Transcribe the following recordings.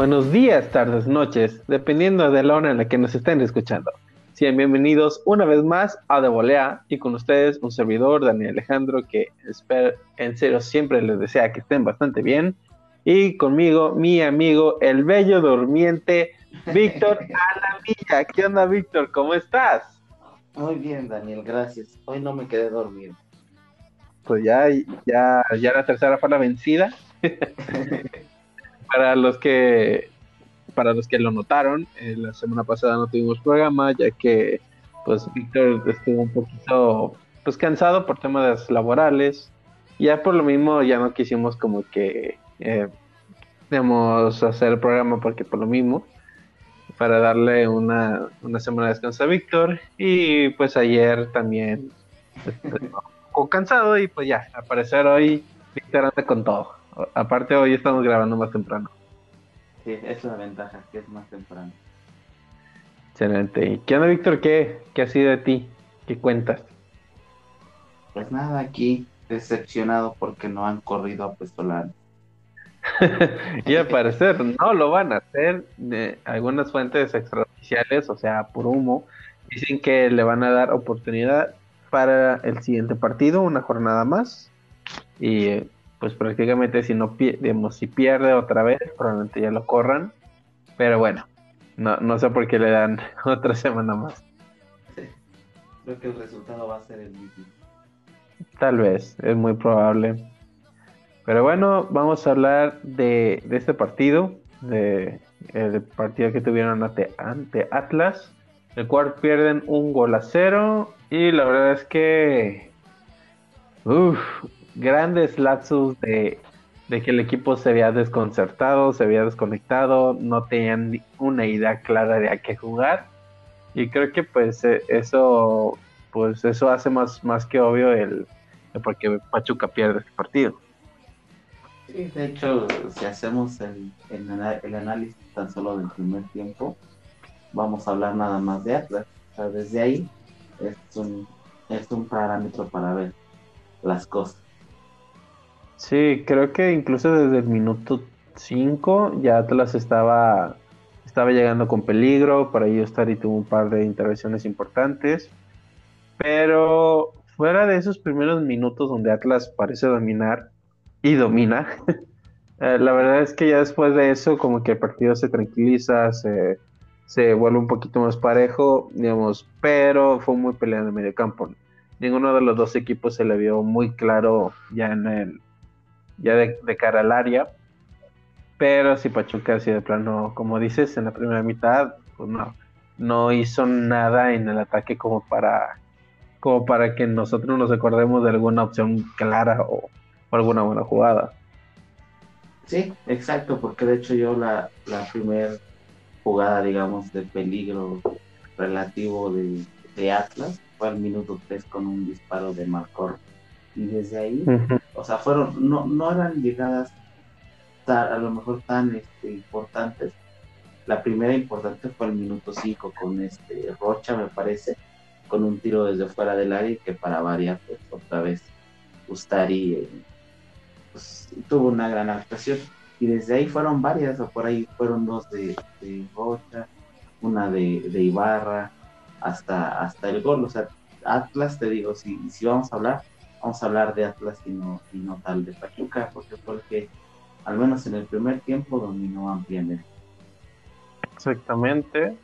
buenos días, tardes, noches, dependiendo de la hora en la que nos estén escuchando. Sean bienvenidos una vez más a De Volea y con ustedes un servidor, Daniel Alejandro, que espero, en serio siempre les desea que estén bastante bien. Y conmigo, mi amigo, el bello durmiente, Víctor Alamilla. ¿Qué onda, Víctor? ¿Cómo estás? Muy bien, Daniel, gracias. Hoy no me quedé dormido. Pues ya, ya, ya la tercera fue la vencida. para los que para los que lo notaron, eh, la semana pasada no tuvimos programa, ya que pues Víctor estuvo un poquito pues cansado por temas laborales. Ya por lo mismo ya no quisimos como que eh, hacer el programa porque por lo mismo para darle una, una semana de descanso a Víctor y pues ayer también un poco cansado y pues ya, aparecer hoy Víctor anda con todo. Aparte hoy estamos grabando más temprano. Sí, es la ventaja, que es más temprano. Excelente. ¿Y qué onda, Víctor? ¿Qué, ¿Qué ha sido de ti? ¿Qué cuentas? Pues nada, aquí decepcionado porque no han corrido a Puestolar. y al parecer no lo van a hacer. algunas fuentes extraoficiales, o sea, por humo, dicen que le van a dar oportunidad para el siguiente partido, una jornada más. Y pues prácticamente si no digamos, si pierde otra vez, probablemente ya lo corran. Pero bueno, no, no sé por qué le dan otra semana más. Sí. Creo que el resultado va a ser el mismo. Tal vez, es muy probable. Pero bueno, vamos a hablar de, este partido, de el partido que tuvieron ante, ante Atlas, el cual pierden un gol a cero y la verdad es que Uf, grandes lapsos de, que el equipo se había desconcertado, se había desconectado, no tenían una idea clara de a qué jugar. Y creo que pues e, eso pues eso hace más, más que obvio el, porque Pachuca pierde este partido. Sí, de hecho, si hacemos el, el, análisis tan solo del primer tiempo, vamos a hablar nada más de Atlas. desde ahí es un, es un parámetro para ver las cosas. Sí, creo que incluso desde el minuto 5 ya Atlas estaba, estaba llegando con peligro, para ello y tuvo un par de intervenciones importantes, pero fuera de esos primeros minutos donde Atlas parece dominar y domina, eh, la verdad es que ya después de eso como que el partido se tranquiliza, se, se vuelve un poquito más parejo, digamos, pero fue muy peleado en el medio campo. Ninguno de los dos equipos se le vio muy claro ya en el ya de, cara al área. Pero si Pachuca así de plano, como dices, en la primera mitad, pues no, no hizo nada en el ataque como para, como para que nosotros nos acordemos de alguna opción clara o, alguna buena jugada. Sí, exacto, porque de hecho yo la, la primera jugada, digamos, de peligro relativo de, de Atlas fue al minuto 3 con un disparo de Marcor y desde ahí, o sea, fueron, no, no eran llegadas a lo mejor tan este, importantes. La primera importante fue el minuto 5 con este Rocha, me parece, con un tiro desde fuera del área que para variar, pues otra vez Ustari eh, pues, tuvo una gran actuación. Y desde ahí fueron varias, o por ahí fueron dos de, Rocha, una de, de, Ibarra, hasta, hasta el gol. O sea, Atlas, te digo, si, si vamos a hablar, vamos a hablar de Atlas y no, y no tal de Pachuca, porque al menos en el primer tiempo dominó ampliamente. Exactamente.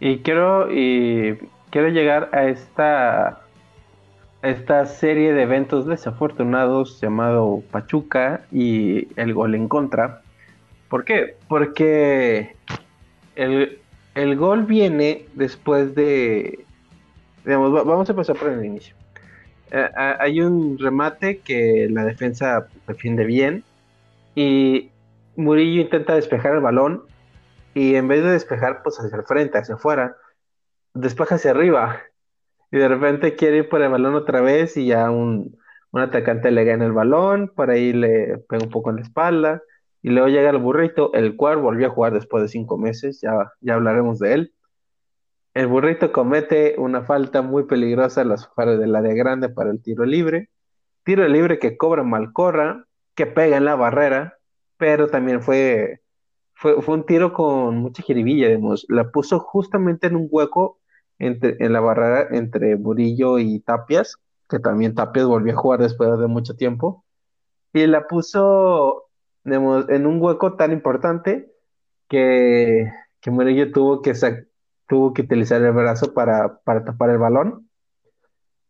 Y quiero, y quiero llegar a esta, esta serie de eventos desafortunados llamado Pachuca y el gol en contra. ¿Por qué? Porque el, el gol viene después de... Vamos a empezar por el inicio. Eh, hay un remate que la defensa defiende bien y Murillo intenta despejar el balón y en vez de despejar pues hacia el frente, hacia afuera, despeja hacia arriba y de repente quiere ir por el balón otra vez y ya un, atacante le gana el balón, por ahí le pega un poco en la espalda y luego llega el burrito, el cual volvió a jugar después de cinco meses, ya, ya hablaremos de él. El burrito comete una falta muy peligrosa a las afueras del área grande para el tiro libre. Tiro libre que cobra Malcorra, que pega en la barrera, pero también fue, fue, un tiro con mucha jiribilla, digamos. La puso justamente en un hueco entre, en la barrera entre Murillo y Tapias, que también Tapias volvió a jugar después de mucho tiempo. Y la puso digamos, en un hueco tan importante que, que Murillo tuvo que, tuvo que utilizar el brazo para, para tapar el balón.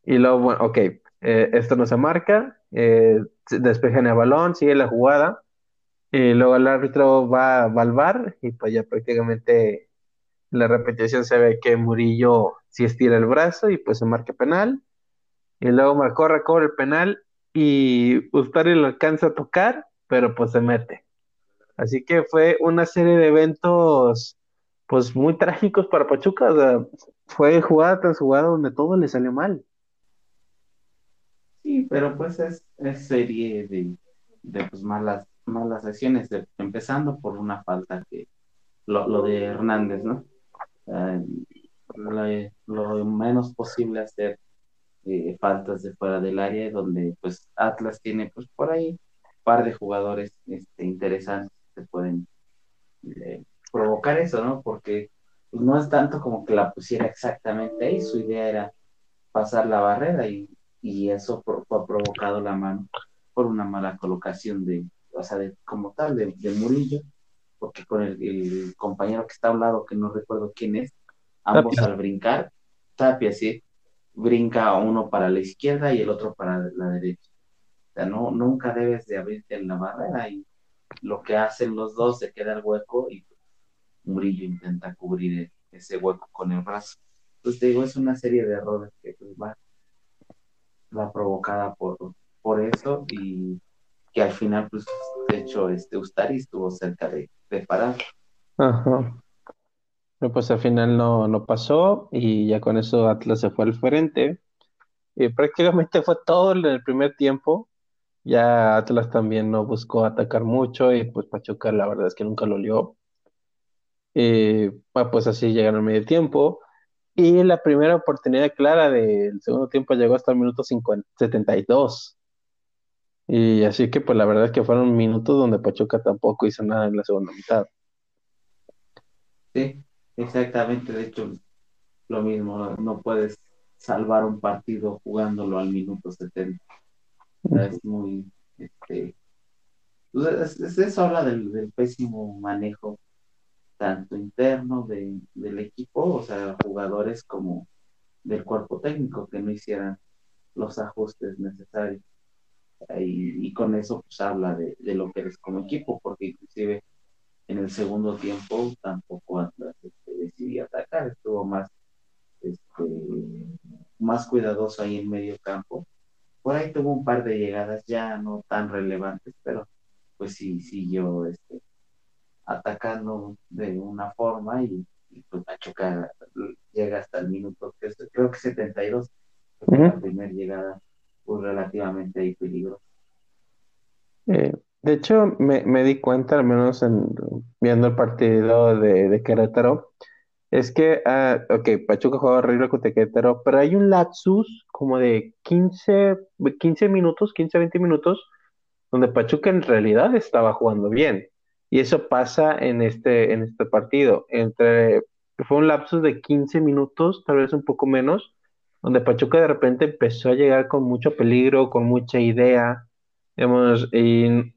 Y luego, bueno, ok, eh, esto no se marca, eh, despejan el balón, sigue la jugada, y luego el árbitro va, va al bar y pues ya prácticamente en la repetición se ve que Murillo sí estira el brazo y pues se marca penal. Y luego marcó, recobra el penal y Ustari lo alcanza a tocar, pero pues se mete. Así que fue una serie de eventos pues muy trágicos para Pachuca. Fue jugada tras jugada donde todo le salió mal. Sí, pero pues es, serie de, pues malas, malas acciones, empezando por una falta que lo, de Hernández, ¿no? lo, menos posible hacer eh, faltas de fuera del área, donde pues Atlas tiene pues por ahí un par de jugadores este, interesantes que pueden eh, provocar eso, ¿no? Porque pues, no es tanto como que la pusiera exactamente ahí, su idea era pasar la barrera y, eso fue provocado la mano por una mala colocación de, o sea, de, como tal, de, Murillo, porque con el, compañero que está a un lado, que no recuerdo quién es, ambos al brincar, Tapia, sí, brinca uno para la izquierda y el otro para la derecha. O sea, no, nunca debes de abrirte en la barrera y lo que hacen los dos se queda el hueco y Murillo intenta cubrir ese hueco con el brazo. Entonces te digo, es una serie de errores que pues, va, va provocada por, por eso y que al final, pues, de hecho, este Ustari estuvo cerca de, de parar. Ajá. Pero pues al final no, no pasó y ya con eso Atlas se fue al frente. Y prácticamente fue todo en el primer tiempo. Ya Atlas también no buscó atacar mucho y pues Pachuca la verdad es que nunca lo lió. Y pues así llegaron al medio tiempo. Y la primera oportunidad clara del segundo tiempo llegó hasta el minuto 72. Y así que pues la verdad es que fueron minutos donde Pachuca tampoco hizo nada en la segunda mitad. Sí, exactamente. De hecho, lo mismo, no puedes salvar un partido jugándolo al minuto 70. Es muy, este, pues, eso habla del, pésimo manejo tanto interno del equipo, o sea, jugadores como del cuerpo técnico que no hicieran los ajustes necesarios. Y, con eso pues habla de, lo que eres como equipo, porque inclusive en el segundo tiempo tampoco Atlas este, decidió atacar, estuvo más, este, más cuidadoso ahí en medio campo por ahí tuvo un par de llegadas ya no tan relevantes, pero pues sí siguió este, atacando de una forma y, pues Pachuca llega hasta el minuto, creo que 72, la primera llegada fue relativamente ahí peligrosa. Eh, de hecho, me, me, di cuenta, al menos en, viendo el partido de, de Querétaro, es que, ah, ok, Pachuca juega horrible contra Querétaro, pero hay un lapsus como de 15, 15 minutos, 15, 20 minutos, donde Pachuca en realidad estaba jugando bien. Y eso pasa en este, en este partido. Entre, fue un lapsus de 15 minutos, tal vez un poco menos, donde Pachuca de repente empezó a llegar con mucho peligro, con mucha idea, digamos, y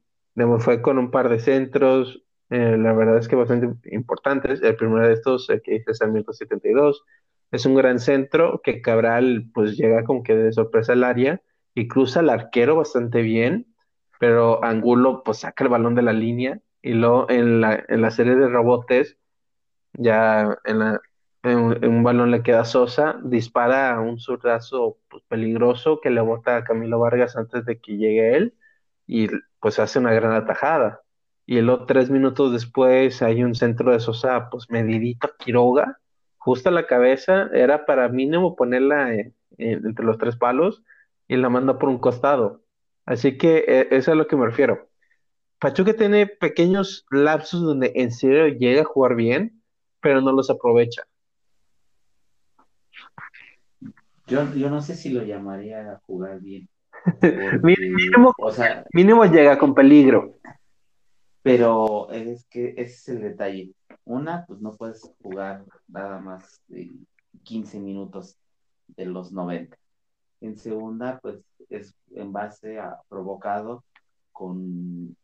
fue con un par de centros, eh, la verdad es que bastante importantes. El primero de estos, que dice Sarmiento 72, es un gran centro que Cabral pues llega como que de sorpresa al área y cruza al arquero bastante bien, pero Angulo pues saca el balón de la línea y luego en la, en la serie de rebotes, ya en, la, un, balón le queda Sosa, dispara un zurdazo pues, peligroso que le bota a Camilo Vargas antes de que llegue él y pues hace una gran atajada y luego tres minutos después hay un centro de Sosa, pues medidito Quiroga, justo a la cabeza, era para mínimo ponerla entre los tres palos y la manda por un costado. Así que eso es a lo que me refiero. Pachuca tiene pequeños lapsos donde en serio llega a jugar bien, pero no los aprovecha. Yo, yo no sé si lo llamaría a jugar bien. mínimo, mínimo llega con peligro. Pero es que ese es el detalle. Una, pues no puedes jugar nada más de 15 minutos de los 90. En segunda, pues es en base a provocado con,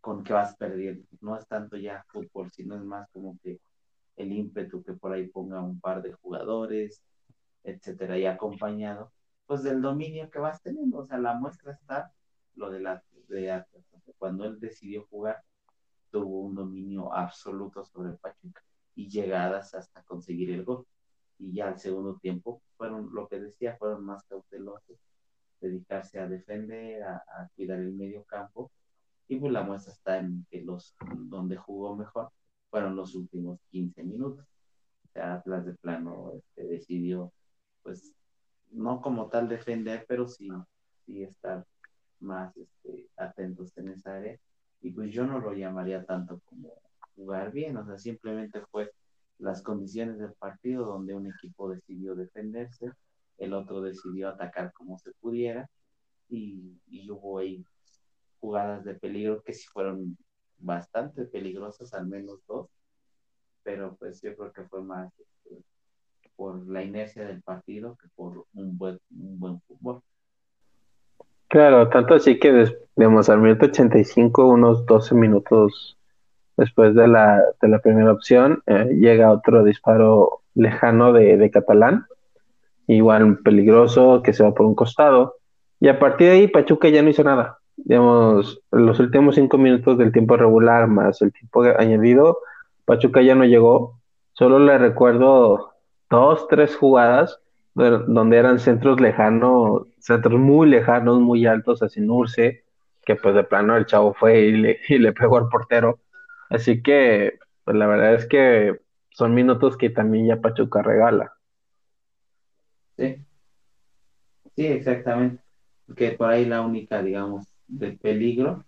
con que vas perdiendo. No es tanto ya fútbol, sino es más como que el ímpetu que por ahí ponga un par de jugadores, etcétera, y acompañado, pues del dominio que vas teniendo. O sea, la muestra está lo de la de Atlas. Cuando él decidió jugar, tuvo un dominio absoluto sobre Pachuca y llegadas hasta conseguir el gol. Y ya al segundo tiempo fueron, lo que decía, fueron más cautelosos, dedicarse a defender, a, cuidar el medio campo. Y pues la muestra está en que los donde jugó mejor fueron los últimos 15 minutos. O sea, Atlas de plano este, decidió, pues, no como tal defender, pero sí, sí estar más este, atentos en esa área y pues yo no lo llamaría tanto como jugar bien, o sea, simplemente fue las condiciones del partido donde un equipo decidió defenderse, el otro decidió atacar como se pudiera y, hubo ahí jugadas de peligro que sí fueron bastante peligrosas, al menos dos, pero pues yo creo que fue más este, por la inercia del partido que por un buen, un buen fútbol. Claro, tanto así que, digamos, al minuto 85, unos 12 minutos después de la, de la primera opción, eh, llega otro disparo lejano de, de, Catalán, igual peligroso, que se va por un costado. Y a partir de ahí, Pachuca ya no hizo nada. Digamos, los últimos cinco minutos del tiempo regular más el tiempo añadido, Pachuca ya no llegó. Solo le recuerdo dos, tres jugadas donde eran centros lejanos, centros muy lejanos, muy altos hacia Nurse, que pues de plano el chavo fue y le, y le pegó al portero. Así que, pues la verdad es que son minutos que también ya Pachuca regala. Sí, sí, exactamente. Que por ahí la única, digamos, de peligro,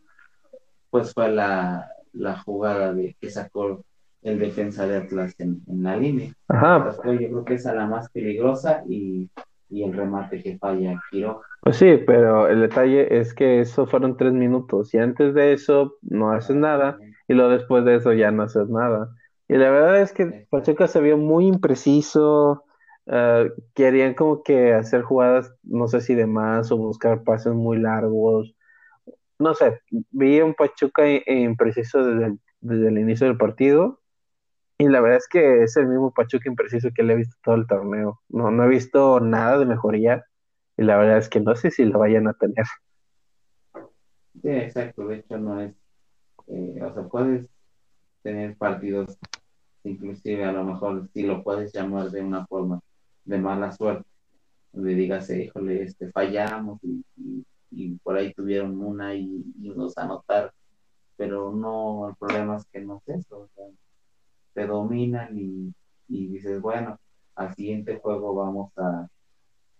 pues fue la, la jugada de que sacó el defensa de Atlas en, la línea. Ajá. yo creo que es la más peligrosa y, el remate que falla Quiroga. Pues sí, pero el detalle es que eso fueron tres minutos y antes de eso no haces nada y luego después de eso ya no haces nada. Y la verdad es que Pachuca se vio muy impreciso, eh, querían como que hacer jugadas, no sé si de más o buscar pases muy largos. No sé, vi un Pachuca impreciso desde desde el inicio del partido y la verdad es que es el mismo Pachuca impreciso que le he visto todo el torneo. No, no he visto nada de mejoría. Y la verdad es que no sé si lo vayan a tener. Sí, exacto. De hecho, no es. Eh, o sea, puedes tener partidos, inclusive a lo mejor si lo puedes llamar de una forma de mala suerte, donde digas, híjole, este, fallamos y, por ahí tuvieron una y, y, nos anotaron. Pero no, el problema es que no es eso. Te dominan y, dices, bueno, al siguiente juego vamos a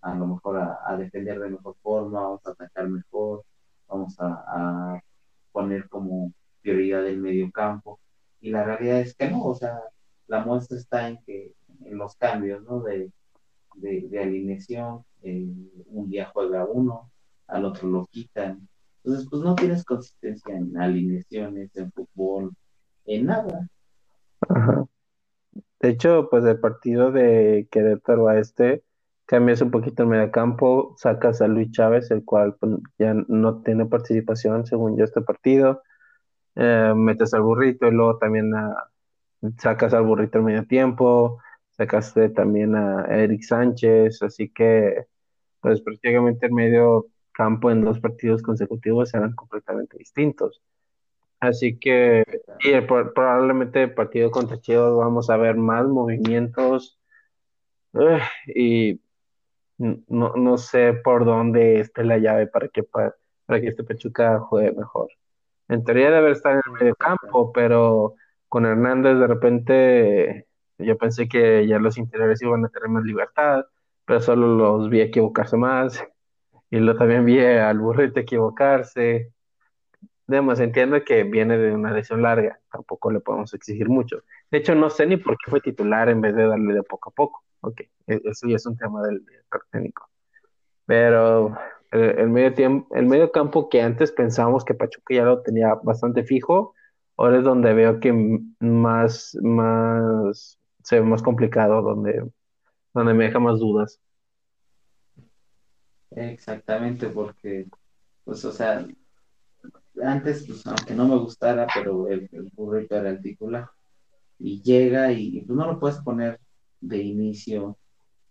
a lo mejor a, defender de mejor forma, vamos a atacar mejor, vamos a, poner como prioridad el medio campo. Y la realidad es que no, o sea, la muestra está en que en los cambios, ¿no? De, de, alineación, eh, un día juega uno, al otro lo quitan. Entonces, pues no tienes consistencia en alineaciones, en fútbol, en nada. De hecho, pues el partido de Querétaro a este, cambias un poquito el mediocampo, sacas a Luis Chávez, el cual pues, ya no tiene participación según yo este partido, eh, metes al burrito y luego también sacas al burrito al medio tiempo, sacaste también a Eric Sánchez, así que pues prácticamente el medio campo en dos partidos consecutivos eran completamente distintos. Así que y probablemente el partido contra Chivas vamos a ver más movimientos eh, y no, no sé por dónde esté la llave para que, para, que este Pachuca juegue mejor. En teoría debe estar en el medio campo, pero con Hernández de repente yo pensé que ya los interiores iban a tener más libertad, pero solo los vi equivocarse más. Y lo también vi al burrito equivocarse. Digamos, entiendo que viene de una lesión larga, tampoco le podemos exigir mucho. De hecho, no sé ni por qué fue titular en vez de darle de poco a poco. Ok, e-, eso ya es un tema del director técnico. Pero el, medio tiempo, el medio campo que antes pensábamos que Pachuca ya lo tenía bastante fijo, ahora es donde veo que más, más, se ve más complicado, donde, donde me deja más dudas. Exactamente, porque, pues, o sea, antes, pues, aunque no me gustara, pero el, el burrito era el titular. Y llega y, pues, no lo puedes poner de inicio,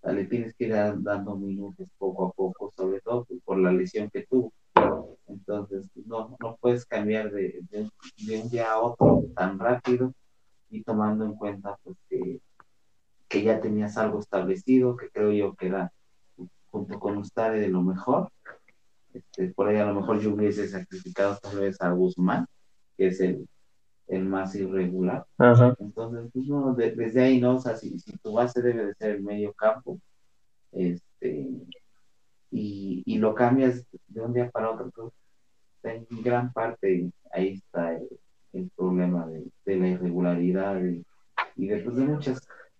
le tienes que ir dando minutos poco a poco, sobre todo por la lesión que tuvo. Entonces, no, no puedes cambiar de, de, un día a otro tan rápido y tomando en cuenta pues, que, que ya tenías algo establecido, que creo yo que era junto con usted de lo mejor. Este, por ahí a lo mejor yo hubiese sacrificado tal vez a Guzmán, que es el, el más irregular. Entonces, pues, no, desde ahí, ¿no? O sea, si, si, tu base debe de ser el medio campo, este, y, y lo cambias de un día para otro, pues, en gran parte ahí está el, el problema de, de, la irregularidad y, y de, pues, de muchas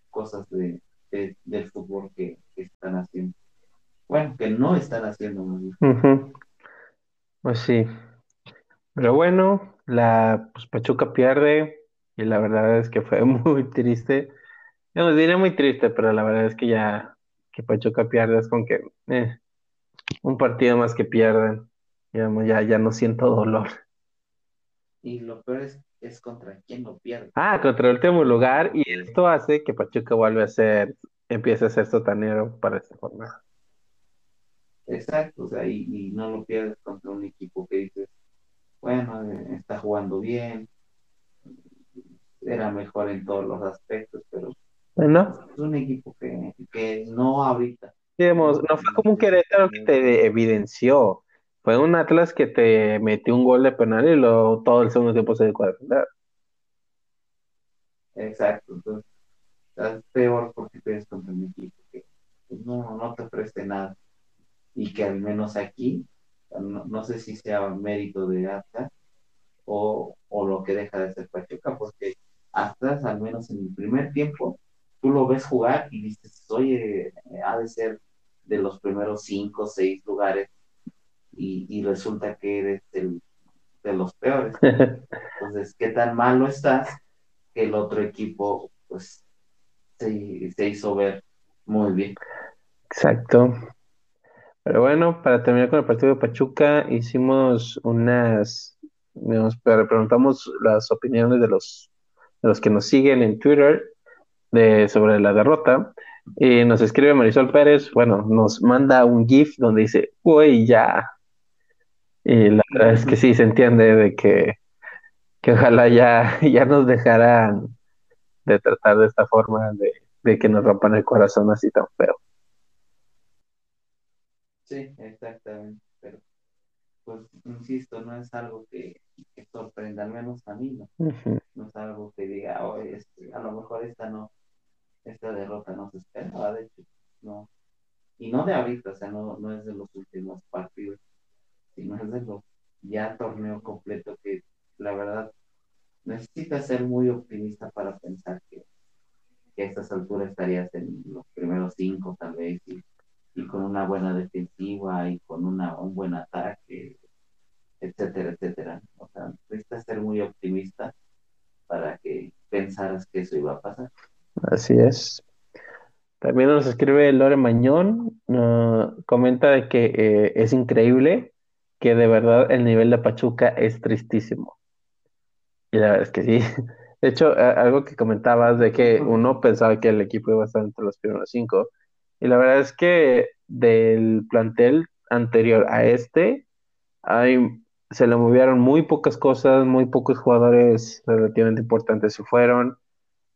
cosas de, del fútbol que, que están haciendo. Bueno, que no están haciendo muy bien. Pues sí. Pero bueno, la pues, Pachuca pierde y la verdad es que fue muy triste. No diré muy triste, pero la verdad es que ya que Pachuca pierde es con que eh, un partido más que pierden. Digamos, ya, ya no siento dolor. Y lo peor es, es contra quién lo pierde. Ah, contra el último lugar, y esto hace que Pachuca vuelva a ser, empiece a ser sotanero para esta jornada. Exacto, o sea, y, no lo pierdes contra un equipo que dices, bueno, eh, está jugando bien, era mejor en todos los aspectos, pero bueno. es un equipo que, que no ahorita. Digamos, no fue como un Querétaro que te evidenció, fue un Atlas que te metió un gol de penal y luego todo el segundo tiempo se dedicó a defender. Exacto, entonces es peor porque te contra un equipo que pues, no, no te preste nada y que al menos aquí, no, sé si sea mérito de Atlas o, o, lo que deja de ser Pachuca, porque Atlas, al menos en el primer tiempo, tú lo ves jugar y dices, oye, ha de ser de los primeros cinco o seis lugares y, y, resulta que eres el, de los peores. Entonces, ¿qué tan malo estás que el otro equipo, pues, se, se hizo ver muy bien? Exacto. Pero bueno, para terminar con el partido de Pachuca, hicimos unas, digamos, preguntamos las opiniones de los, de los que nos siguen en Twitter de, sobre la derrota. Y nos escribe Marisol Pérez, bueno, nos manda un GIF donde dice, uy, ya. Y la verdad es que sí, se entiende de que, que ojalá ya, ya nos dejaran de tratar de esta forma, de, de que nos rompan el corazón así tan feo. Sí, exactamente, pero pues insisto, no es algo que, sorprenda, al menos a mí, ¿no? No es algo que diga, oh, este, a lo mejor esta no, esta derrota no se esperaba, de hecho, no. Y no de ahorita, o sea, no, no es de los últimos partidos, sino es de los ya torneo completo que la verdad necesitas ser muy optimista para pensar que, que a estas alturas estarías en los primeros cinco tal vez y y con una buena defensiva y con una, un buen ataque, etcétera, etcétera. O sea, necesitas ser muy optimista para que pensaras que eso iba a pasar. Así es. También nos escribe Lore Mañón, comenta de que eh, es increíble que de verdad el nivel de Pachuca es tristísimo. Y la verdad es que sí. De hecho, algo que comentabas de que uno pensaba que el equipo iba a estar entre los primeros cinco, y la verdad es que del plantel anterior a este, hay, se le movieron muy pocas cosas, muy pocos jugadores relativamente importantes se fueron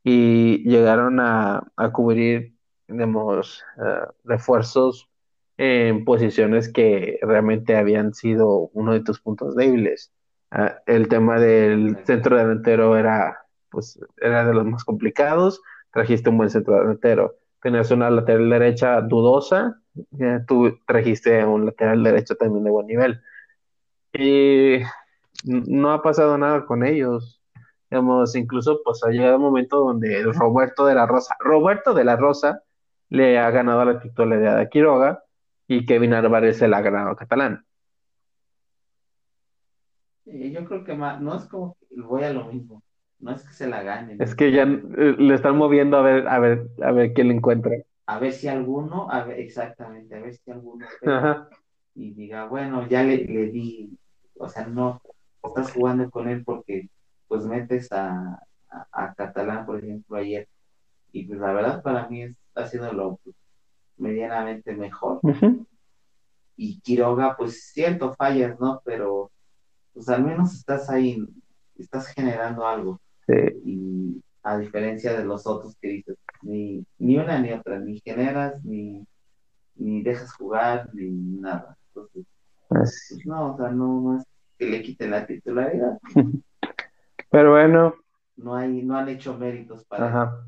y llegaron a, cubrir, digamos, eh, refuerzos en posiciones que realmente habían sido uno de tus puntos débiles. Ah, el tema del centro delantero era, pues, era de los más complicados, trajiste un buen centro delantero tenías una lateral derecha dudosa, tú trajiste un lateral derecho también de buen nivel. Y no ha pasado nada con ellos. Digamos, incluso pues ha llegado un momento donde Roberto de la Rosa, Roberto de la Rosa le ha ganado la titularidad a Quiroga y Kevin Álvarez se la ha ganado Catalán. Eh, yo creo que más, no es como que voy a lo mismo, no es que se la ganen. Es que ya eh, le están moviendo a ver, a ver, a ver quién le encuentra. A ver si alguno, a ver, exactamente, a ver si alguno y diga, bueno, ya le, le di, o sea, no, estás jugando con él porque pues metes a, a, Catalán, por ejemplo, ayer. Y pues la verdad para mí es, ha sido lo medianamente mejor. Y Quiroga, pues cierto, fallas, ¿no? Pero pues al menos estás ahí, estás generando algo. Y a diferencia de los otros que dices, ni, ni una ni otra, ni generas, ni, ni dejas jugar, ni nada. Entonces, pues no, o sea, no, es que le quiten la titularidad. Pero bueno. No, hay, no han hecho méritos para Ajá.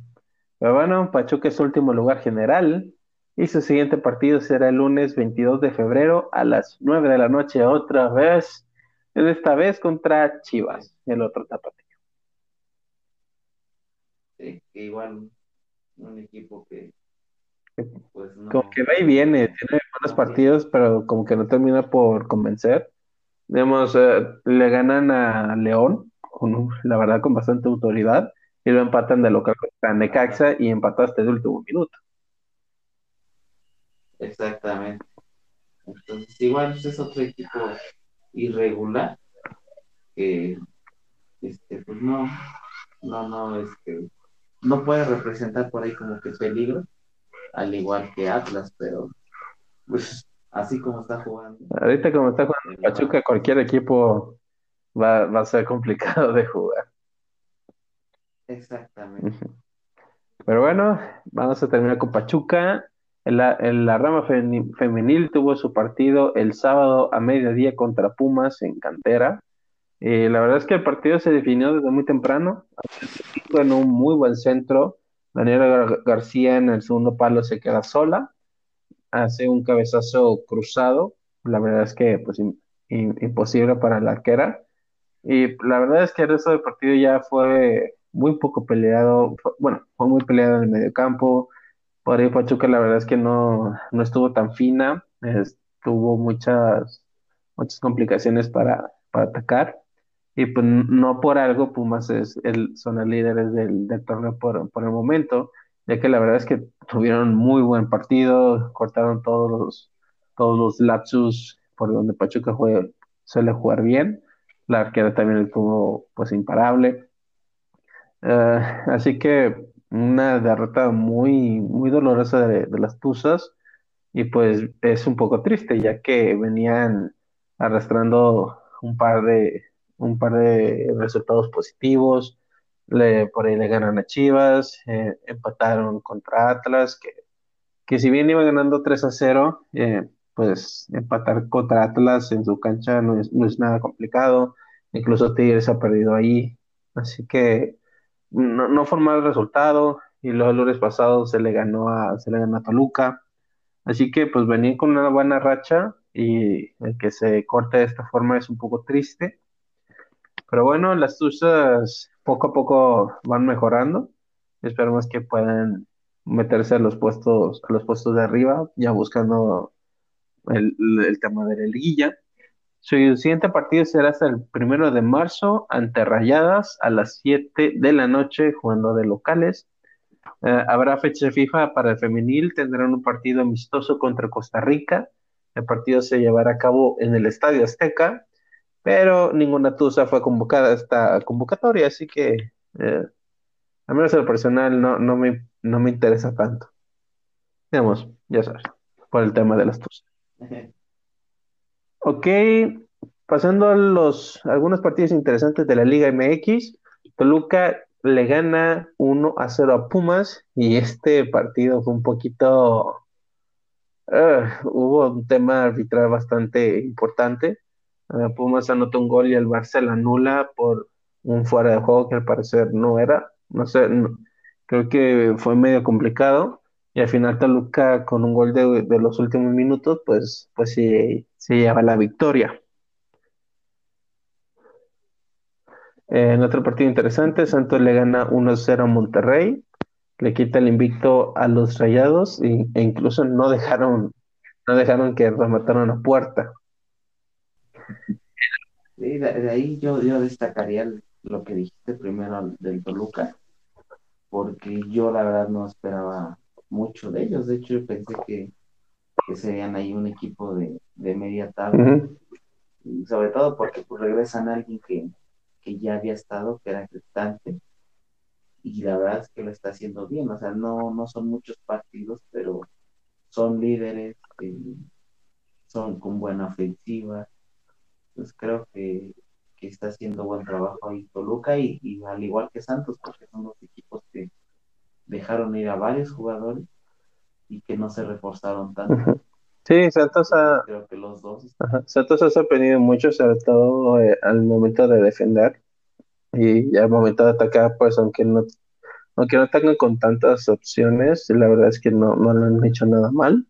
Pero bueno, Pachuca es último lugar general y su siguiente partido será el lunes 22 de febrero a las 9 de la noche otra vez, esta vez contra Chivas, el otro tapatío. Que igual un equipo que pues no, como que va y viene, tiene buenos partidos, pero como que no termina por convencer. Digamos, eh, le ganan a León, con, la verdad con bastante autoridad, y lo empatan de local contra Necaxa y empataste de último minuto. Exactamente. Entonces, igual pues, es otro equipo irregular que, este, pues no, no, no, este, no puede representar por ahí como que peligro, al igual que Atlas, pero pues así como está jugando. Ahorita como está jugando Pachuca, cualquier equipo va, va a ser complicado de jugar. Exactamente. Pero bueno, vamos a terminar con Pachuca. La, la rama femenil tuvo su partido el sábado a mediodía contra Pumas en cantera. Eh, la verdad es que el partido se definió desde muy temprano, en un muy buen centro. Daniela García en el segundo palo se queda sola, hace un cabezazo cruzado. La verdad es que pues imposible para la arquera. Y la verdad es que el resto del partido ya fue muy poco peleado, bueno, fue muy peleado en el medio campo. Por ahí Pachuca la verdad es que no, no estuvo tan fina, tuvo muchas, muchas complicaciones para, para atacar. Y pues no por algo Pumas es el, son los líderes del, del torneo por, por, el momento, ya que la verdad es que tuvieron muy buen partido, cortaron todos los, todos los lapsus por donde Pachuca juega, suele jugar bien. La arquera también estuvo pues imparable. Eh, así que una derrota muy, muy dolorosa de, las Tuzas y pues es un poco triste ya que venían arrastrando un par de, un par de resultados positivos. Le, por ahí le ganan a Chivas, eh, empataron contra Atlas, que, que si bien iba ganando 3 a 0, eh, pues empatar contra Atlas en su cancha no es, no es nada complicado. Incluso Tigres ha perdido ahí. Así que no, no fue mal resultado. Y los lunes pasados se le ganó a, se le ganó a Toluca. Así que pues venía con una buena racha y el que se corte de esta forma es un poco triste. Pero bueno, las Tuzas poco a poco van mejorando. Esperemos que puedan meterse a los puestos, a los puestos de arriba, ya buscando el, el tema de la liguilla. Su siguiente partido será hasta el primero de marzo ante Rayadas a las 7 de la noche jugando de locales. Eh, habrá fecha FIFA para el femenil, tendrán un partido amistoso contra Costa Rica. El partido se llevará a cabo en el Estadio Azteca, pero ninguna tusa fue convocada a esta convocatoria, así que eh, a menos el personal no, no, me, no me interesa tanto. Digamos, ya sabes, por el tema de las tusas. Ok, pasando a los algunos partidos interesantes de la Liga MX, Toluca le gana 1 a 0 a Pumas y este partido fue un poquito uh, hubo un tema arbitral bastante importante. Uh, Pumas anotó un gol y el Barça la anula por un fuera de juego que al parecer no era. No sé, creo que fue medio complicado. Y al final Toluca con un gol de, los últimos minutos, pues, pues sí, se lleva la victoria. en otro partido interesante, Santos le gana 1-0 a Monterrey, le quita el invicto a los Rayados e incluso no dejaron, no dejaron que remataran a puerta. De, ahí yo, yo destacaría lo que dijiste primero del Toluca, porque yo la verdad no esperaba mucho de ellos. De hecho, yo pensé que, serían ahí un equipo de, media tabla. y sobre todo porque pues, regresan a alguien que, ya había estado, que era Cristante, y la verdad es que lo está haciendo bien. O sea, no, no son muchos partidos, pero son líderes, eh, son con buena ofensiva. Pues creo que, está haciendo buen trabajo ahí Toluca y, y al igual que Santos, porque son los equipos que dejaron ir a varios jugadores y que no se reforzaron tanto. Sí, Santos ha, creo que los dos. Santos ha sorprendido mucho, sobre todo eh, al momento de defender y al momento de atacar, pues aunque no, aunque no tengan con tantas opciones, la verdad es que no, no lo han hecho nada mal.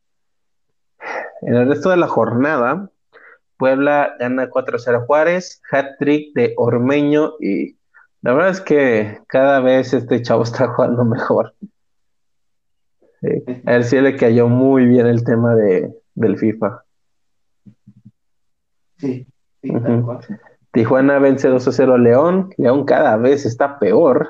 En el resto de la jornada, Puebla gana 4-0 Juárez, hat-trick de Ormeño y la verdad es que cada vez este chavo está jugando mejor. a él sí le cayó muy bien el tema de, del FIFA. Sí, sí, Tijuana vence 2 0 a León. León cada vez está peor.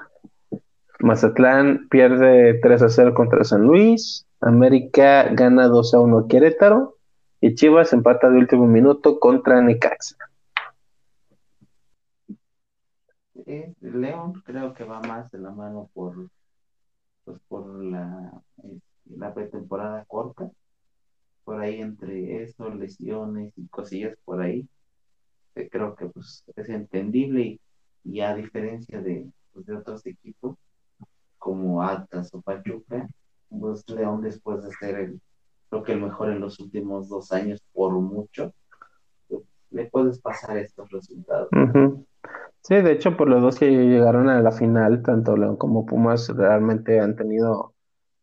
Mazatlán pierde 3 a 0 contra San Luis. América gana 2 a 1 a Querétaro. Y Chivas empata de último minuto contra Necaxa. León creo que va más de la mano por, pues, por la, eh, la pretemporada corta por ahí entre eso, lesiones y cosillas por ahí, creo que pues es entendible y, a diferencia de, pues, de otros equipos como Atlas o Pachuca, pues León después de ser el, creo que el mejor en los últimos dos años por mucho, le puedes pasar estos resultados. Sí, de hecho, por los dos que llegaron a la final, tanto León como Pumas realmente han tenido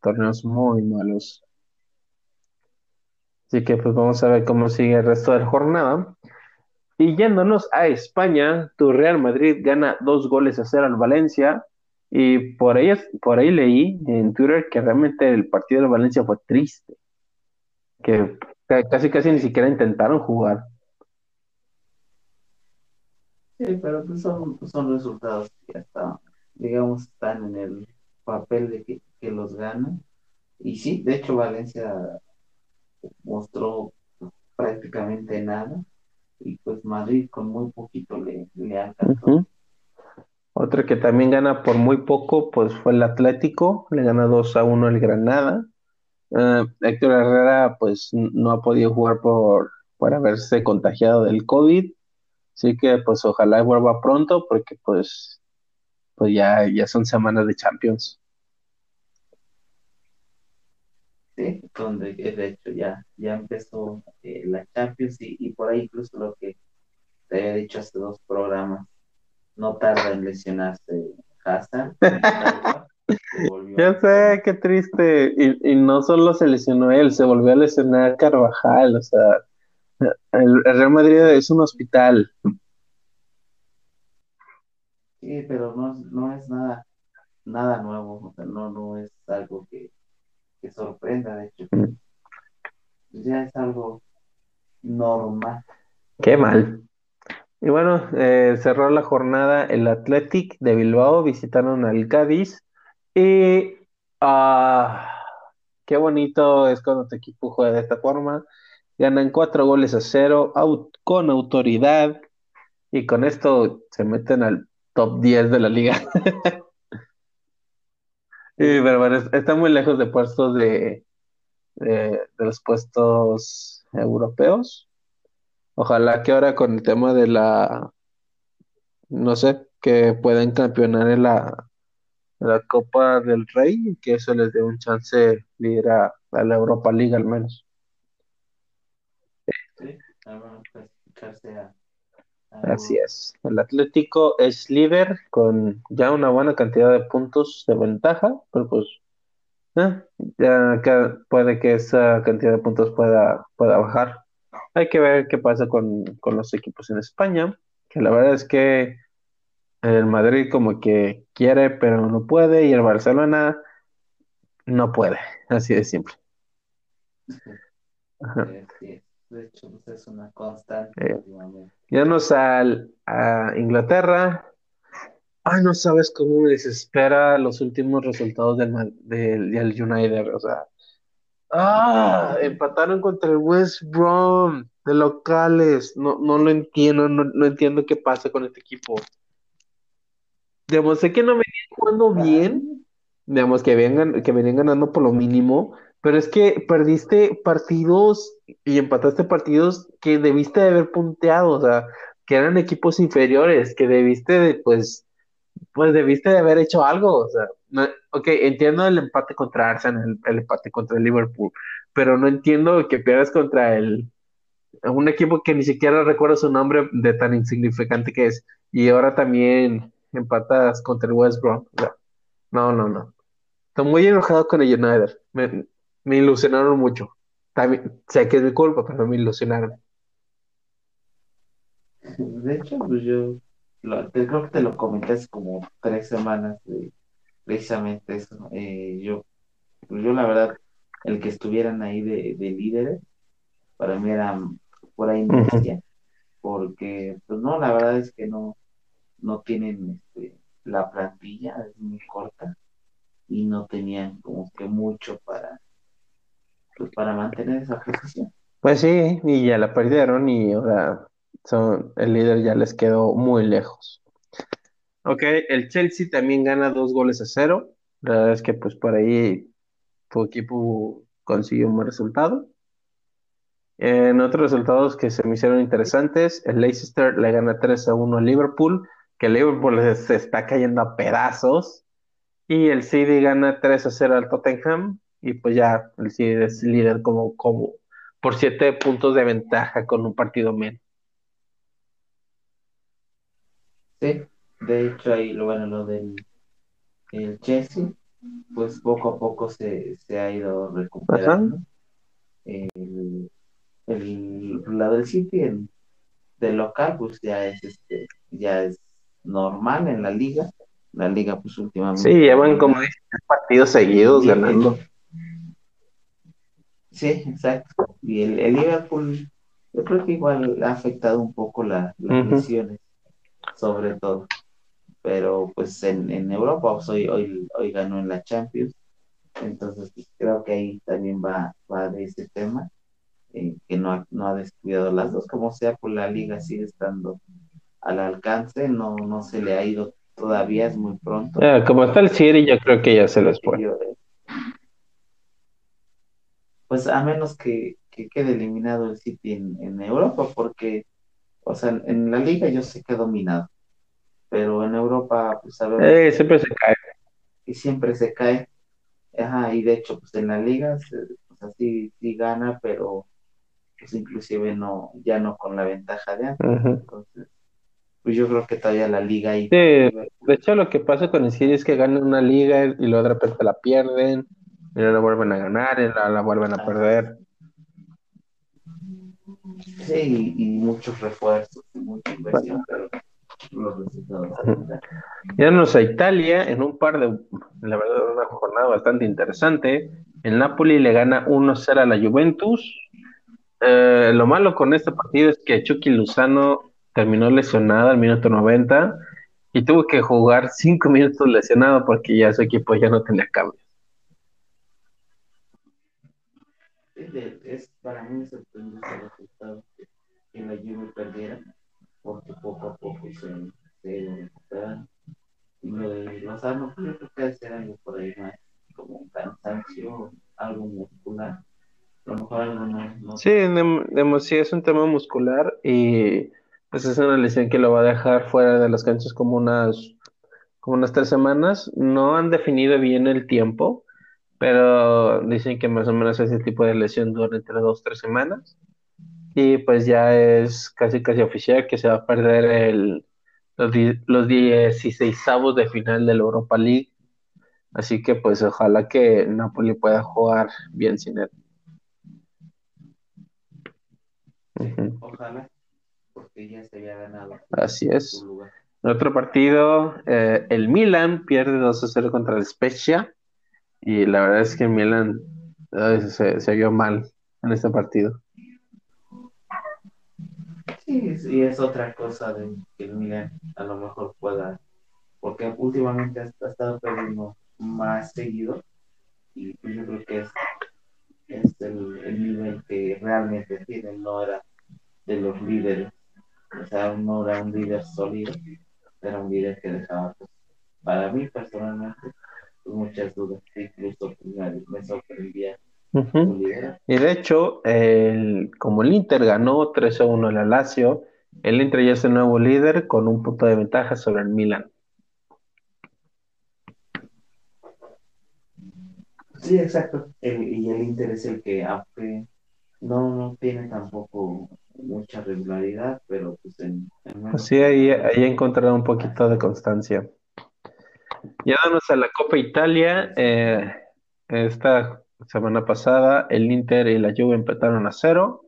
torneos muy malos. Así que pues vamos a ver cómo sigue el resto de la jornada. Y yéndonos a España, tu Real Madrid gana dos goles a cero al Valencia. Y por ahí, por ahí leí en Twitter que realmente el partido del Valencia fue triste. Que casi casi ni siquiera intentaron jugar. Sí, pero pues son, son resultados que ya están, digamos, están en el papel de que, que los ganan. Y sí, de hecho Valencia mostró prácticamente nada y pues Madrid con muy poquito le, le alcanzó. Otro que también gana por muy poco, pues fue el Atlético, le gana 2 a 1 el Granada. Uh, Héctor Herrera, pues no ha podido jugar por, por haberse contagiado del COVID, así que pues ojalá vuelva pronto, porque pues, pues ya, ya son semanas de Champions. ¿sí? donde de hecho ya, ya empezó eh, la Champions y, por ahí incluso lo que te había dicho hace dos programas, no tarda en lesionarse Hazard. ya sé, qué triste. Y, y, no solo se lesionó él, se volvió a lesionar Carvajal. O sea, el, Real Madrid es un hospital. Sí, pero no, no es nada, nada nuevo. O sea, no, no es algo que, que sorprenda, de hecho. Mm. Ya es algo normal. Qué mal. Y bueno, eh, cerró la jornada el Athletic de Bilbao, visitaron al Cádiz y ah, qué bonito es cuando tu equipo juega de esta forma. Ganan cuatro goles a cero con autoridad y con esto se meten al top 10 de la liga. Sí, pero bueno, está muy lejos de puestos de, de, los puestos europeos. Ojalá que ahora con el tema de la, no sé, que puedan campeonar en la, la Copa del Rey y que eso les dé un chance de ir a, la Europa League al menos. Sí, a Así es. El Atlético es líder con ya una buena cantidad de puntos de ventaja, pero pues eh, ya puede que esa cantidad de puntos pueda, pueda bajar. Hay que ver qué pasa con, los equipos en España, que la verdad es que el Madrid como que quiere pero no puede y el Barcelona no puede, así de simple. De hecho, pues, es una constante eh, a Inglaterra. Ay, no sabes cómo me desespera los últimos resultados del, del, del United. O sea, ah, empataron contra el West Brom de locales. No, no lo entiendo, no, no entiendo qué pasa con este equipo. Digamos, sé que no venían jugando bien, digamos, que vengan, que venían ganando por lo mínimo, pero es que perdiste partidos y empataste partidos que debiste de haber punteado, o sea, que eran equipos inferiores, que debiste de, pues, pues debiste de haber hecho algo, o sea, ok, entiendo el empate contra Arsenal, el, empate contra el Liverpool, pero no entiendo que pierdas contra el, un equipo que ni siquiera recuerdo su nombre de tan insignificante que es, y ahora también empatas contra el West Brom, no, no, no. Estoy muy enojado con el United, me, me ilusionaron mucho. También, sé que es mi culpa, pero me ilusionaron. De hecho, pues yo creo que te lo comenté hace como tres semanas de precisamente eso. Eh, yo, pues yo la verdad, el que estuvieran ahí de, líderes, para mí era por ahí porque pues no, la verdad es que no, no tienen este, la plantilla, es muy corta y no tenían como que mucho para pues, para mantener esa posición. Pues sí, y ya la perdieron y ahora son, el líder ya les quedó muy lejos. Ok, el Chelsea también gana dos goles a cero. La verdad es que pues por ahí tu equipo consiguió un buen resultado. En otros resultados que se me hicieron interesantes, el Leicester le gana 3 a 1 al Liverpool, que el Liverpool se está cayendo a pedazos. Y el City gana 3 a 0 al Tottenham y pues ya el City es líder como, como por siete puntos de ventaja con un partido menos. Sí, de hecho ahí lo bueno lo del el Chelsea, pues poco a poco se, ha ido recuperando. El, el, lado del City, el del local, pues ya es este, ya es normal en la liga. La liga, pues últimamente. Sí, llevan como 10 partidos seguidos ganando. Sí, exacto. Y el, Liverpool, yo creo que igual ha afectado un poco las lesiones, sobre todo. Pero pues en, en Europa pues, hoy, hoy, hoy ganó en la Champions. Entonces pues, creo que ahí también va, va de ese tema, eh, que no ha, no ha descuidado las dos, como sea, pues la liga sigue estando al alcance, no, no se le ha ido todavía, es muy pronto. Ah, como está el City, yo creo que ya se les fue pues a menos que, quede eliminado el City en, Europa, porque, o sea, en la liga yo sé que ha dominado, pero en Europa, pues sabemos. Eh, siempre se cae. Y siempre se cae. Ajá, y de hecho, pues en la liga, pues así sí gana, pero pues inclusive no, ya no con la ventaja de antes. Entonces, pues yo creo que todavía la liga ahí. Sí, de hecho lo que pasa con el City es que ganan una liga y luego de repente la pierden y la vuelven a ganar y la, vuelven a perder. Sí, y muchos refuerzos, mucha inversión, pero los resultados. A Italia en un par de, la verdad, una jornada bastante interesante. El Napoli le gana 1-0 a la Juventus. Eh, lo malo con este partido es que Chucky Luzano terminó lesionado al minuto 90 y tuvo que jugar 5 minutos lesionado porque ya su equipo ya no tenía cambio. es para mí sorprendente el resultado que la Juve perdiera, porque poco a poco se, se. Y lo de Lozano, pues, yo creo que debe ser algo por ahí más, como un cansancio, algo muscular. A lo mejor algo no. Sí, sí, es un tema muscular y pues es una lesión que lo va a dejar fuera de las canchas como unas, como unas tres semanas. No han definido bien el tiempo pero dicen que más o menos ese tipo de lesión dura entre dos, tres semanas. Y pues ya es casi casi oficial que se va a perder el, los, los 16 de final de la Europa League. Así que pues ojalá que Napoli pueda jugar bien sin él. Ojalá, ya se había ganado. Así es. En otro partido, eh, el Milan pierde 2 0 contra el Spezia. Y la verdad es que Milan se, vio mal en este partido. Sí, sí, es otra cosa de que el Milan a lo mejor pueda, porque últimamente ha, estado perdiendo más seguido y pues yo creo que es, es el, el, nivel que realmente tiene, no era de los líderes, o sea, no era un líder sólido, era un líder que dejaba, pues, para mí personalmente, pues, muchas dudas, incluso pues, me sorprendía y de hecho, el, como el Inter ganó 3 a 1 el Lazio, el Inter ya es el nuevo líder con un punto de ventaja sobre el Milan. Sí, exacto. y el Inter es el que, aunque no, no tiene tampoco mucha regularidad, pero pues en... sí, ahí, ahí he encontrado un poquito de constancia. Ya vamos a la Copa Italia. Eh, esta semana pasada el Inter y la Juve empataron a cero,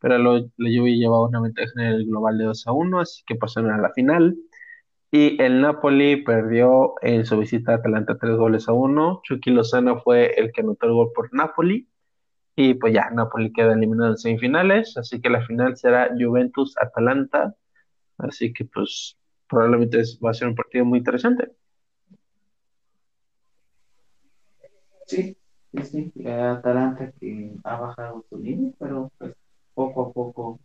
pero la Juve llevaba una ventaja en el global de 2 a 1, así que pasaron a la final. Y el Napoli perdió en su visita a Atalanta 3 goles a 1. Chucky Lozano fue el que anotó el gol por Napoli. Y pues ya, Napoli queda eliminado en semifinales, así que la final será Juventus-Atalanta. Así que pues probablemente va a ser un partido muy interesante. Sí, Sí, sí, Atalanta que ha bajado su nivel, pero pues poco a poco,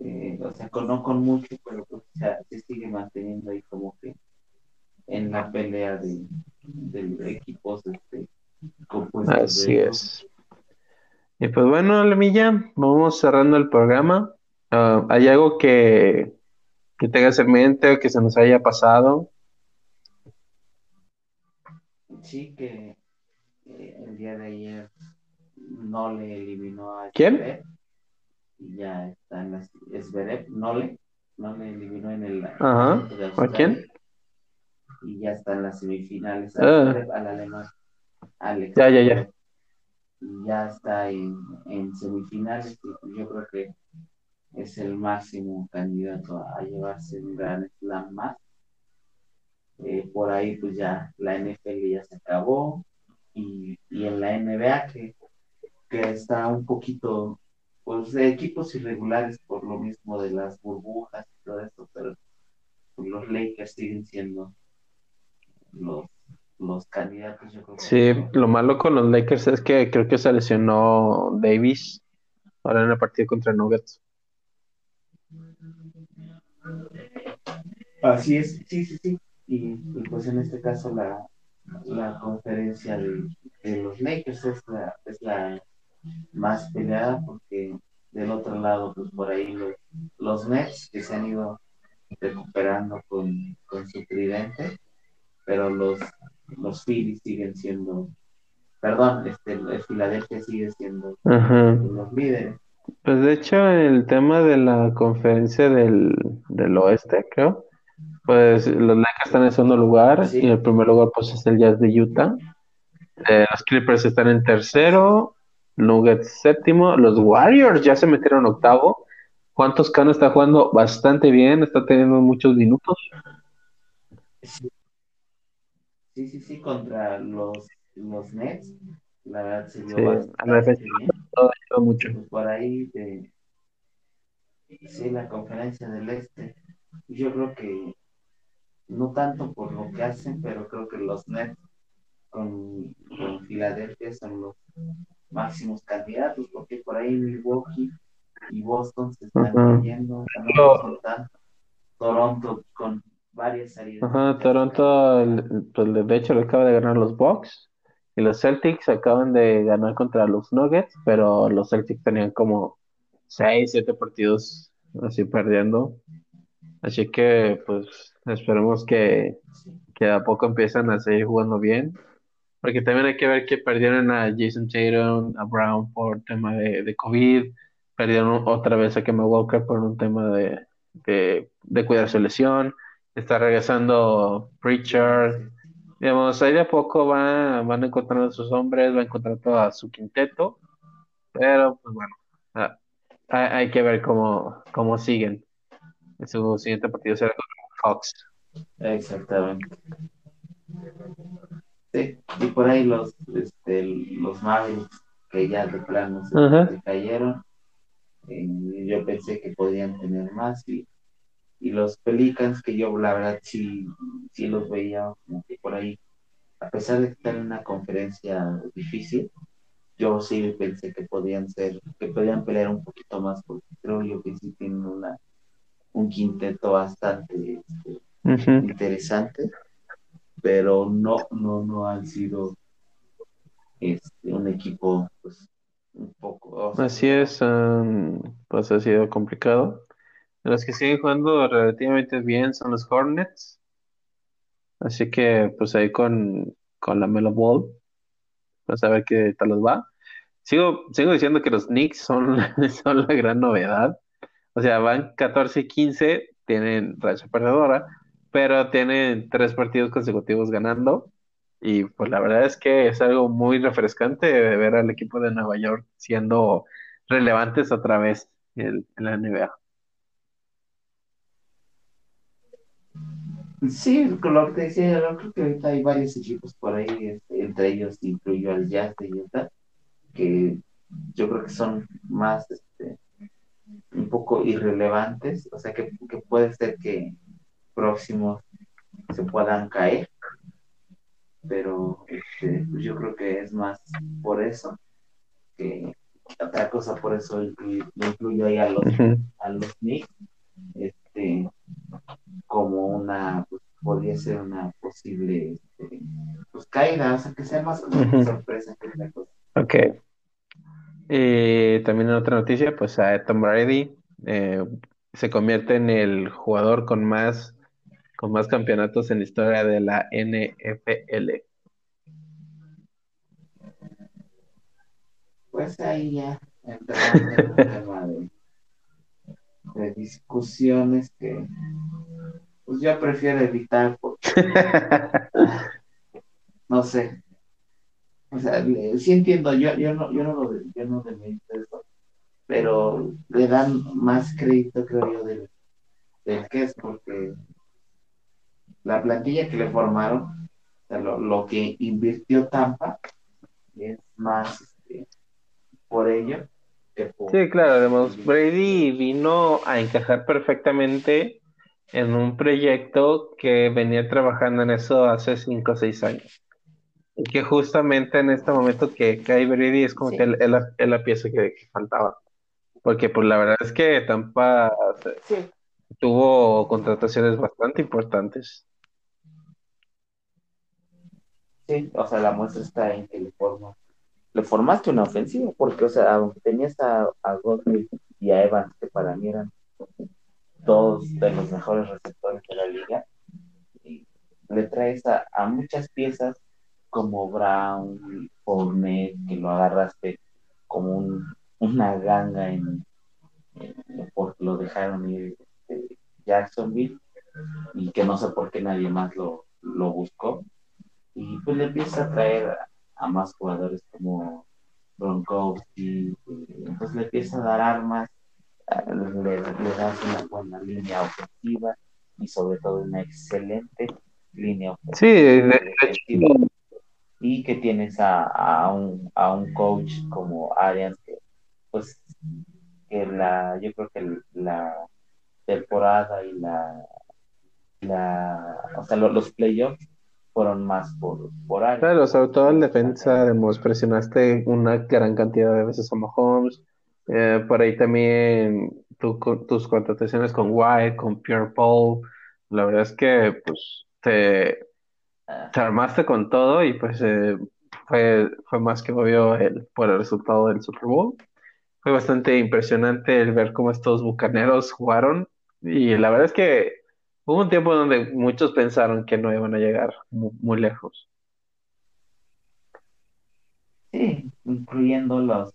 eh, o sea, no con mucho, pero pues, se sigue manteniendo ahí como que en la pelea de, de equipos este, compuestos. Así es. Y pues bueno, Lemilla, vamos cerrando el programa. Ah, ¿Hay algo que, que tengas en mente o que se nos haya pasado? Sí, que el día de ayer no le eliminó a ¿Quién? y ya está en la Zverev, no le, no le eliminó en el Ajá. ¿A quién? Y ya está en las semifinales ah. al alemán Alex. Ya, ya, ya. Y ya está en, en semifinales y yo creo que es el máximo candidato a llevarse un gran slam más. Eh, por ahí pues ya la NFL ya se acabó, y, en la NBA que, está un poquito, pues equipos irregulares por lo mismo de las burbujas y todo esto, pero los Lakers siguen siendo los, los candidatos. Yo creo sí, lo malo con los Lakers es que creo que se lesionó Davis ahora en el partido contra Nuggets. Así es, sí, sí, sí. y pues en este caso la, la conferencia de, los Lakers es la, es la más peleada porque del otro lado, pues por ahí los, los Nets que se han ido recuperando con, su tridente, pero los, los Phillies siguen siendo, perdón, este, el Filadelfia sigue siendo los líderes. Pues de hecho, el tema de la conferencia del, del oeste, creo, pues los Lakers están en segundo lugar y el primer lugar pues es el Jazz de Utah. Eh, los Clippers están en tercero, Nuggets séptimo, los Warriors ya se metieron octavo. ¿Cuántos Cano está jugando bastante bien? Está teniendo muchos minutos. Sí, sí, sí, contra los, los Nets. La verdad se vio bastante bien. mucho. Pues, por ahí de, sí, la conferencia del Este. Yo creo que no tanto por lo que hacen, pero creo que los Nets con, Filadelfia son los máximos candidatos, porque por ahí Milwaukee y Boston se están cayendo, Toronto con varias salidas. Ajá, Toronto, pues de hecho le acaba de ganar los Bucks y los Celtics acaban de ganar contra los Nuggets, pero los Celtics tenían como 6, 7 partidos así perdiendo. Así que pues esperemos que, que a poco empiezan a seguir jugando bien. Porque también hay que ver que perdieron a Jason Tatum, a Brown por tema de, de COVID. Perdieron otra vez a Kemba Walker por un tema de, de, cuidar su lesión. Está regresando Preacher. Digamos, ahí de a poco van, van encontrando a sus hombres, va encontrando a su quinteto. Pero, pues bueno, ah, hay, hay que ver cómo, cómo siguen. Su siguiente partido será contra Fox. Exactamente. Sí, y por ahí los, este, los Mavericks que ya de plano se, cayeron. Eh, yo pensé que podían tener más y, y los Pelicans que yo la verdad sí, sí los veía como que por ahí, a pesar de estar en una conferencia difícil, yo sí pensé que podían ser, que podían pelear un poquito más porque creo yo que sí tienen una un quinteto bastante este, interesante, pero no, no, no han sido este, un equipo pues, un poco... Así es, pues ha sido complicado. Los que siguen jugando relativamente bien son los Hornets. Así que pues ahí con, con la Melo Ball, pues a ver qué tal los va. Sigo, sigo diciendo que los Knicks son, son la gran novedad. O sea, van 14 y 15, tienen racha perdedora, pero tienen tres partidos consecutivos ganando. Y pues la verdad es que es algo muy refrescante de ver al equipo de Nueva York siendo relevantes otra vez en, la NBA. Sí, lo que te decía, yo creo que ahorita hay varios equipos por ahí, este, entre ellos incluyo al Jazz de Utah, que yo creo que son más este, un poco irrelevantes, o sea que, puede ser que próximos se puedan caer, pero este, pues yo creo que es más por eso que otra cosa, por eso incluyo, incluyo ahí a los, a los Knicks, este, como una, pues, podría ser una posible este, pues, caída, o sea que sea más como una sorpresa que otra cosa. Ok. Eh, también en otra noticia, pues a Tom Brady eh, se convierte en el jugador con más, con más campeonatos en la historia de la NFL. Pues ahí ya entramos en un tema de, discusiones que pues yo prefiero evitar porque no sé, o sea, sí entiendo, yo, yo no, yo no lo yo no eso, pero le dan más crédito, creo yo, del, que es, porque la plantilla que le formaron, lo, que invirtió Tampa, es más este, por ello. Sí, claro, además Brady vino a encajar perfectamente en un proyecto que venía trabajando en eso hace 5 o 6 años que justamente en este momento que cae Brady es como que es la, pieza que, faltaba. Porque pues la verdad es que Tampa tuvo contrataciones bastante importantes. Sí, o sea, la muestra está en que le, forma, le formaste una ofensiva, porque, o sea, tenías a, a Godwin y a Evans, que para mí eran dos de los mejores receptores de la liga, y le traes a, a muchas piezas como Brown, Fournette, que lo agarraste como un, una ganga en, porque lo dejaron ir de Jacksonville y que no sé por qué nadie más lo, lo buscó. Y pues le empieza a traer más jugadores como Gronkowski, entonces le empieza a dar armas, le, le das una buena línea ofensiva y sobre todo una excelente línea ofensiva. Sí, de hecho, y que tienes a, a, un, a un coach como Arians que pues que la yo creo que la temporada y la la o sea los playoffs fueron más por, por Arians. Claro, sobre todo en defensa demos, presionaste una gran cantidad de veces a Mahomes eh, por ahí también tu, tus contrataciones con White, con Pierre Paul, la verdad es que pues te te armaste con todo y pues eh, fue, fue más que obvio el, por el resultado del Super Bowl. Fue bastante impresionante el ver cómo estos bucaneros jugaron y la verdad es que hubo un tiempo donde muchos pensaron que no iban a llegar muy, lejos. Sí, incluyendo los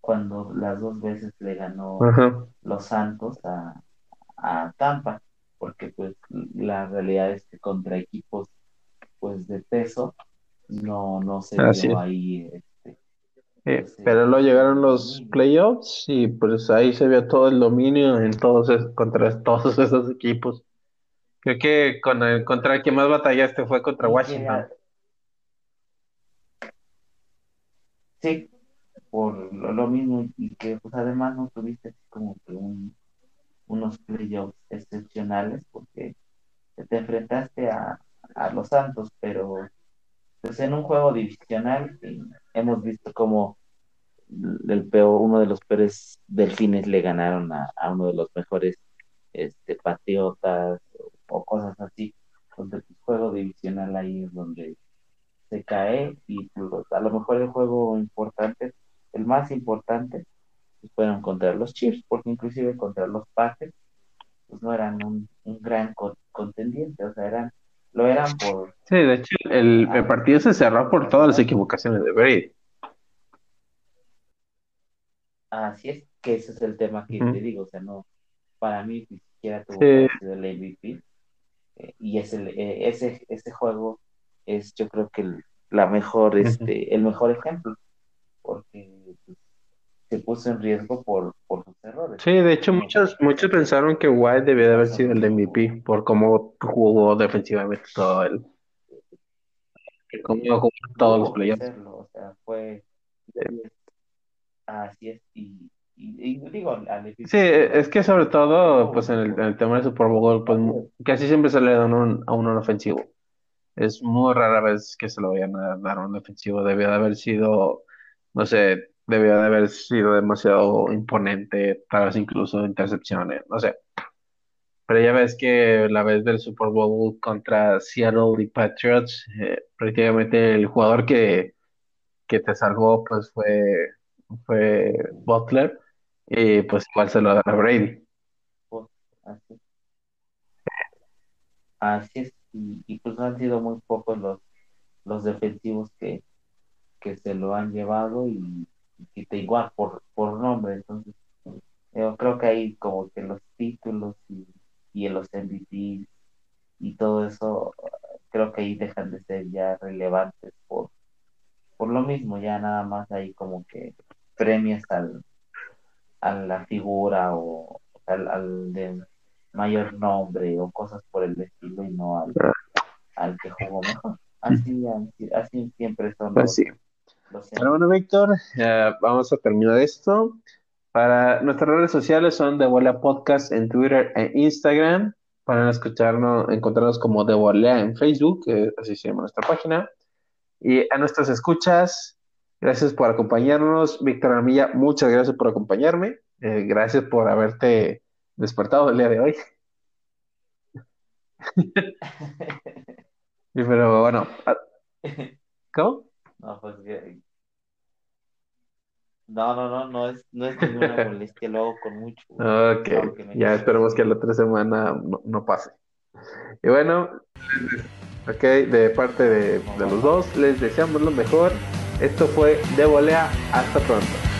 cuando las dos veces le ganó los Santos a, a Tampa, porque pues la realidad es que contra equipos pues de peso no, no se vio ahí. Este, pues, pero luego llegaron los playoffs y pues ahí se vio todo el dominio en todos contra todos esos equipos. Creo que con el, contra el que más batallaste fue contra Washington. Sí, por lo, mismo y que pues además no tuviste como que unos playoffs excepcionales porque te enfrentaste a, los Santos, pero pues en un juego divisional hemos visto como el peor, uno de los peores delfines le ganaron a, uno de los mejores este, patriotas o, cosas así, donde el juego divisional ahí es donde se cae y a lo mejor el juego importante, el más importante, pues fueron contra los Chiefs, porque inclusive contra los Packers, pues no eran un, gran contendiente, o sea, eran, lo eran por... Sí, de hecho, el, el partido se cerró por todas las equivocaciones de Brady. Así es, que ese es el tema que te digo, o sea, no, para mí ni siquiera tuvo ser el MVP, eh, y es el, eh, ese, ese juego es yo creo que el, la mejor, este, el mejor ejemplo, porque pues, se puso en riesgo por, por sus errores. Sí, de hecho muchos, muchos pensaron que White debía de haber sido el MVP por cómo jugó defensivamente todo el cómo jugó todos los playoffs. O sea, fue así es y, y, digo al Sí, es que sobre todo pues en el, tema del Super Bowl pues casi siempre se le da un, a uno ofensivo es muy rara vez que se lo vayan a dar a un defensivo. Debió de haber sido, no sé, debió de haber sido demasiado imponente, tal vez incluso intercepciones, no sé. Pero ya ves que la vez del Super Bowl contra Seattle y Patriots, eh, prácticamente el jugador que, que te salvó pues fue, fue Butler y pues igual se lo da a Brady. Así. Así es y, pues han sido muy pocos los, los defensivos que, que se lo han llevado y, y te igual por, por nombre. Entonces, yo creo que ahí como que los títulos y, y los MVP y todo eso, creo que ahí dejan de ser ya relevantes por, por lo mismo, ya nada más ahí como que premias al, a la figura o al, al de mayor nombre o cosas por el estilo y no al, al que jugó mejor. Así, así, siempre son los, bueno, Víctor, vamos a terminar esto. Para nuestras redes sociales son De Volea Podcast en Twitter e Instagram. Para escucharnos, encontrarnos como De Volea en Facebook, así se llama nuestra página. Y a nuestras escuchas, gracias por acompañarnos. Víctor Armilla, muchas gracias por acompañarme. Eh, gracias por haberte despertado el día de hoy. pero bueno, ah, ¿cómo? No, pues no, no, no, no es, no es ninguna molestia, lo hago con mucho. Ok, ya esperemos que la otra semana no, pase. Y bueno, ok, de parte de, de los dos, les deseamos lo mejor. Esto fue De Volea, hasta pronto.